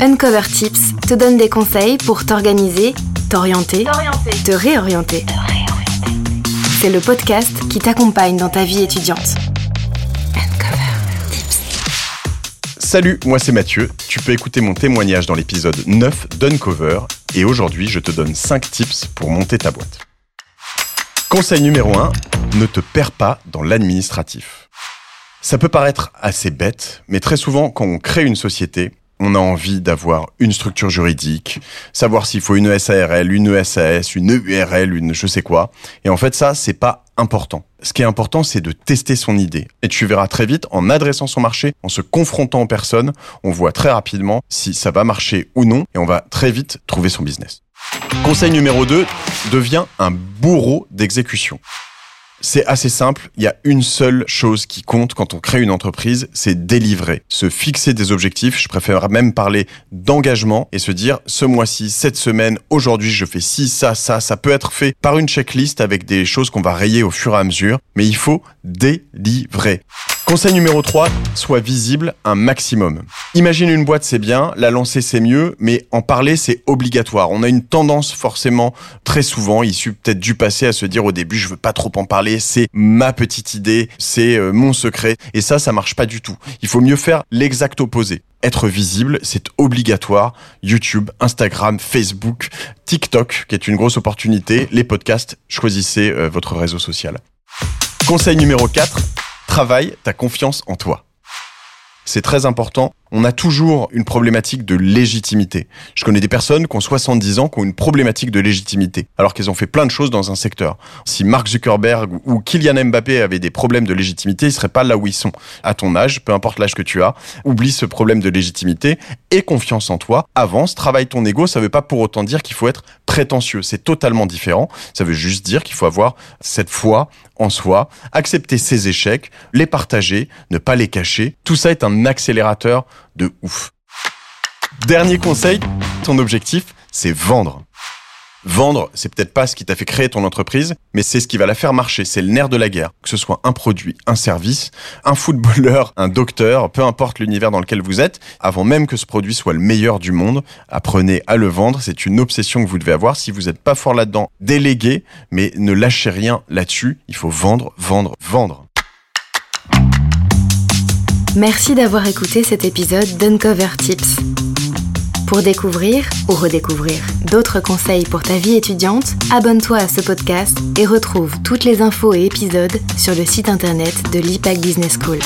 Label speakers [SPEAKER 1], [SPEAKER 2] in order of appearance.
[SPEAKER 1] Uncover Tips te donne des conseils pour t'organiser, t'orienter, te réorienter. C'est le podcast qui t'accompagne dans ta vie étudiante. Uncover Tips.
[SPEAKER 2] Salut, moi c'est Mathieu. Tu peux écouter mon témoignage dans l'épisode 9 d'Uncover et aujourd'hui je te donne 5 tips pour monter ta boîte. Conseil numéro 1, ne te perds pas dans l'administratif. Ça peut paraître assez bête, mais très souvent quand on crée une société, on a envie d'avoir une structure juridique, savoir s'il faut une SARL, une ESAS, une EURL, une je sais quoi. Et en fait, ça, c'est pas important. Ce qui est important, c'est de tester son idée. Et tu verras très vite, en adressant son marché, en se confrontant aux personnes, on voit très rapidement si ça va marcher ou non, et on va très vite trouver son business. Conseil numéro 2, deviens un bourreau d'exécution. C'est assez simple, il y a une seule chose qui compte quand on crée une entreprise, c'est délivrer, se fixer des objectifs, je préfère même parler d'engagement et se dire ce mois-ci, cette semaine, aujourd'hui je fais ci, ça, ça, ça peut être fait par une checklist avec des choses qu'on va rayer au fur et à mesure, mais il faut délivrer. Conseil numéro 3, sois visible un maximum. Imagine une boîte, c'est bien, la lancer, c'est mieux, mais en parler, c'est obligatoire. On a une tendance forcément, très souvent, issue peut-être du passé, à se dire au début, je veux pas trop en parler, c'est ma petite idée, c'est euh, mon secret. Et ça, ça marche pas du tout. Il faut mieux faire l'exact opposé. Être visible, c'est obligatoire. YouTube, Instagram, Facebook, TikTok, qui est une grosse opportunité, les podcasts, choisissez euh, votre réseau social. Conseil numéro 4, travaille ta confiance en toi. C'est très important. On a toujours une problématique de légitimité. Je connais des personnes qui ont 70 ans qui ont une problématique de légitimité, alors qu'elles ont fait plein de choses dans un secteur. Si Mark Zuckerberg ou Kylian Mbappé avaient des problèmes de légitimité, ils seraient pas là où ils sont. À ton âge, peu importe l'âge que tu as, oublie ce problème de légitimité et confiance en toi. Avance, travaille ton ego. Ça veut pas pour autant dire qu'il faut être prétentieux. C'est totalement différent. Ça veut juste dire qu'il faut avoir cette foi en soi, accepter ses échecs, les partager, ne pas les cacher. Tout ça est un accélérateur de ouf. Dernier conseil, ton objectif, c'est vendre. Vendre, c'est peut-être pas ce qui t'a fait créer ton entreprise, mais c'est ce qui va la faire marcher. C'est le nerf de la guerre. Que ce soit un produit, un service, un footballeur, un docteur, peu importe l'univers dans lequel vous êtes, avant même que ce produit soit le meilleur du monde, apprenez à le vendre. C'est une obsession que vous devez avoir. Si vous n'êtes pas fort là-dedans, déléguez, mais ne lâchez rien là-dessus. Il faut vendre, vendre, vendre.
[SPEAKER 1] Merci d'avoir écouté cet épisode d'Uncover Tips. Pour découvrir ou redécouvrir d'autres conseils pour ta vie étudiante, abonne-toi à ce podcast et retrouve toutes les infos et épisodes sur le site internet de l'IPAC Business School.